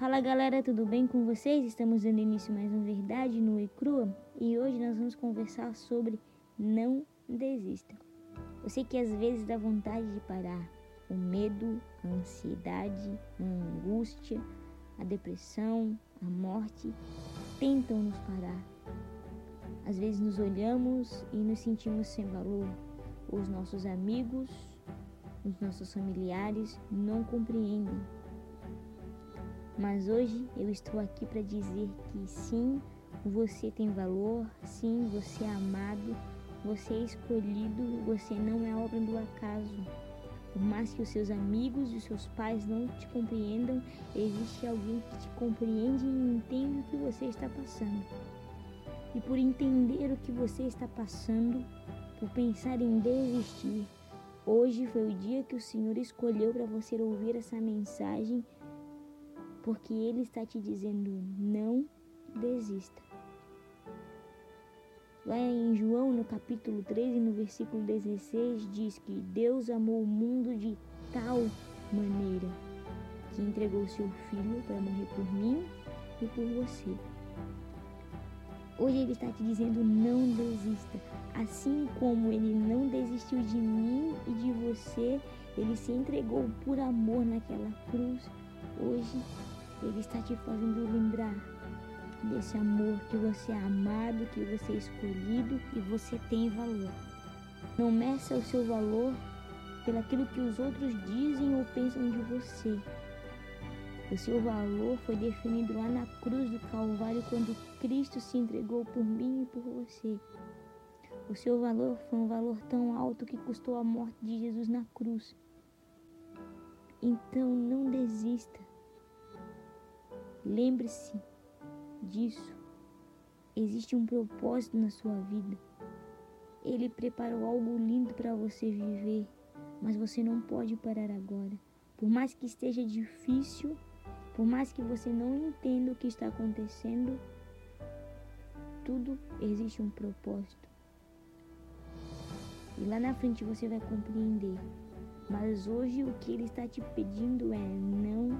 Fala galera, tudo bem com vocês? Estamos dando início mais um Verdade no e Crua e hoje nós vamos conversar sobre não desista. Eu sei que às vezes dá vontade de parar. O medo, a ansiedade, a angústia, a depressão, a morte tentam nos parar. Às vezes nos olhamos e nos sentimos sem valor. Os nossos amigos, os nossos familiares não compreendem. Mas hoje eu estou aqui para dizer que sim, você tem valor, sim, você é amado, você é escolhido, você não é obra do acaso. Por mais que os seus amigos e os seus pais não te compreendam, existe alguém que te compreende e entende o que você está passando. E por entender o que você está passando, por pensar em desistir, hoje foi o dia que o Senhor escolheu para você ouvir essa mensagem, porque Ele está te dizendo: não desista. Lá em João, no capítulo 13, no versículo 16, diz que Deus amou o mundo de tal maneira que entregou seu filho para morrer por mim e por você. Hoje ele está te dizendo não desista. Assim como ele não desistiu de mim e de você, ele se entregou por amor naquela cruz. Hoje ele está te fazendo lembrar desse amor que você é amado, que você é escolhido e você tem valor. Não meça o seu valor pelaquilo que os outros dizem ou pensam de você. O seu valor foi definido lá na cruz do Calvário quando Cristo se entregou por mim e por você. O seu valor foi um valor tão alto que custou a morte de Jesus na cruz. Então não desista. Lembre-se disso. Existe um propósito na sua vida. Ele preparou algo lindo para você viver, mas você não pode parar agora. Por mais que esteja difícil, por mais que você não entenda o que está acontecendo, tudo existe um propósito. E lá na frente você vai compreender. Mas hoje o que ele está te pedindo é não.